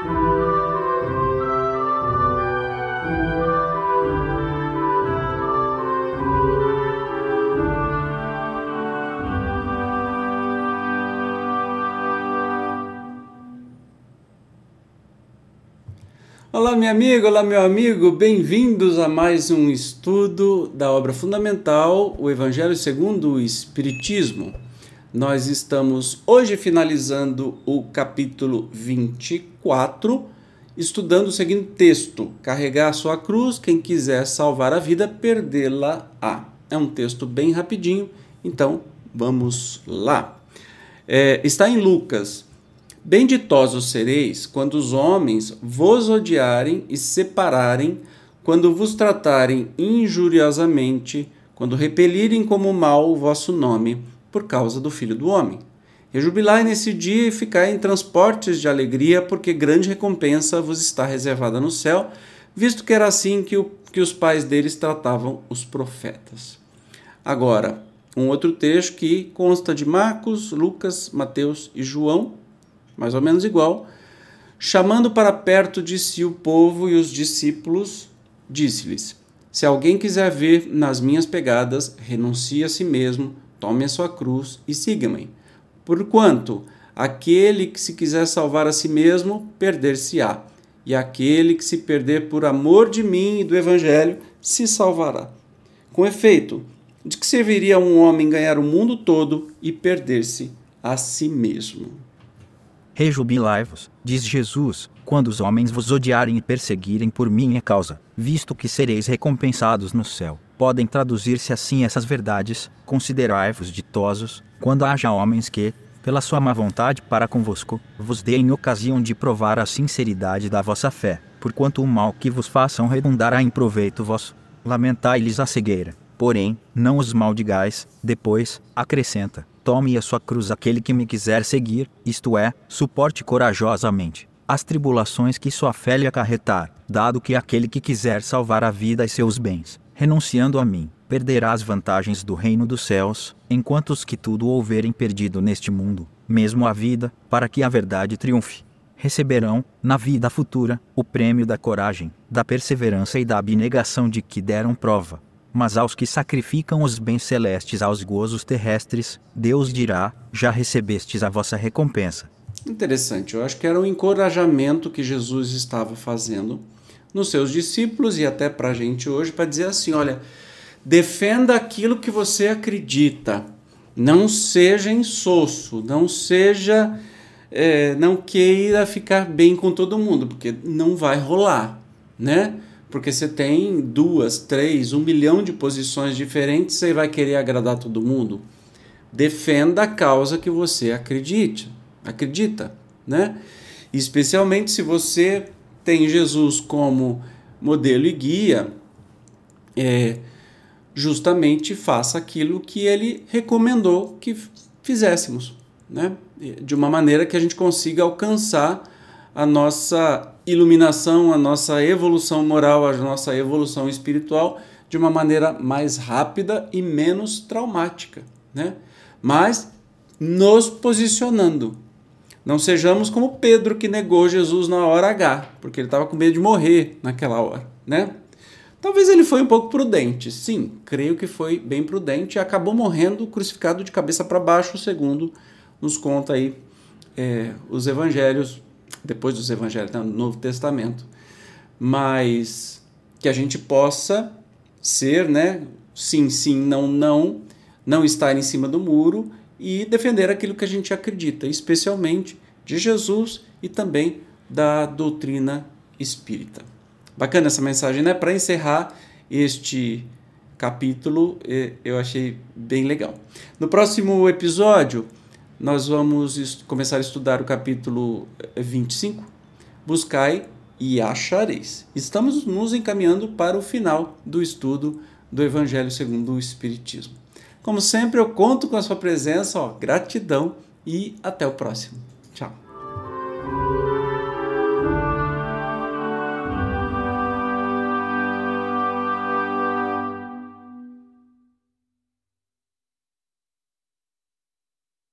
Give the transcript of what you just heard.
Olá, minha amiga, olá, meu amigo, bem-vindos a mais um estudo da obra fundamental, o Evangelho segundo o Espiritismo. Nós estamos hoje finalizando o capítulo 24, estudando o seguinte texto: Carregar a sua cruz, quem quiser salvar a vida, perdê-la-á. É um texto bem rapidinho, então vamos lá. É, está em Lucas Benditosos sereis quando os homens vos odiarem e separarem, quando vos tratarem injuriosamente, quando repelirem como mal o vosso nome, por causa do Filho do Homem. Rejubilai nesse dia e ficai em transportes de alegria, porque grande recompensa vos está reservada no céu, visto que era assim que, o, que os pais deles tratavam os profetas. Agora, um outro texto que consta de Marcos, Lucas, Mateus e João, mais ou menos igual, chamando para perto de si o povo e os discípulos, disse-lhes: Se alguém quiser ver nas minhas pegadas, renuncie a si mesmo, tome a sua cruz e siga-me. Porquanto aquele que se quiser salvar a si mesmo, perder-se-á, e aquele que se perder por amor de mim e do evangelho, se salvará. Com efeito, de que serviria um homem ganhar o mundo todo e perder-se a si mesmo? Rejubilai-vos, diz Jesus, quando os homens vos odiarem e perseguirem por minha causa, visto que sereis recompensados no céu. Podem traduzir-se assim essas verdades: considerai-vos ditosos, quando haja homens que, pela sua má vontade para convosco, vos deem ocasião de provar a sinceridade da vossa fé, porquanto o mal que vos façam redundará em proveito vosso. Lamentai-lhes a cegueira, porém, não os maldigais, depois, acrescenta, Tome a sua cruz aquele que me quiser seguir, isto é, suporte corajosamente as tribulações que sua fé lhe acarretar, dado que aquele que quiser salvar a vida e seus bens, renunciando a mim, perderá as vantagens do reino dos céus, enquanto os que tudo houverem perdido neste mundo, mesmo a vida, para que a verdade triunfe, receberão, na vida futura, o prêmio da coragem, da perseverança e da abnegação de que deram prova mas aos que sacrificam os bens celestes aos gozos terrestres, Deus dirá: Já recebestes a vossa recompensa. Interessante, eu acho que era um encorajamento que Jesus estava fazendo nos seus discípulos e até para a gente hoje, para dizer assim: olha, defenda aquilo que você acredita, não seja insosso, não seja. É, não queira ficar bem com todo mundo, porque não vai rolar, né? porque você tem duas, três, um milhão de posições diferentes, você vai querer agradar todo mundo? Defenda a causa que você acredite, acredita, né? Especialmente se você tem Jesus como modelo e guia, é, justamente faça aquilo que ele recomendou que fizéssemos, né? De uma maneira que a gente consiga alcançar a nossa iluminação, a nossa evolução moral, a nossa evolução espiritual de uma maneira mais rápida e menos traumática, né? Mas nos posicionando. Não sejamos como Pedro que negou Jesus na hora H, porque ele estava com medo de morrer naquela hora, né? Talvez ele foi um pouco prudente, sim, creio que foi bem prudente e acabou morrendo crucificado de cabeça para baixo, segundo nos conta aí é, os evangelhos depois dos evangelhos, no Novo Testamento. Mas que a gente possa ser, né, sim, sim, não, não, não estar em cima do muro e defender aquilo que a gente acredita, especialmente de Jesus e também da doutrina espírita. Bacana essa mensagem, né? Para encerrar este capítulo, eu achei bem legal. No próximo episódio, nós vamos começar a estudar o capítulo 25. Eh, Buscai e achareis. Estamos nos encaminhando para o final do estudo do Evangelho segundo o Espiritismo. Como sempre, eu conto com a sua presença, ó, gratidão e até o próximo. Tchau.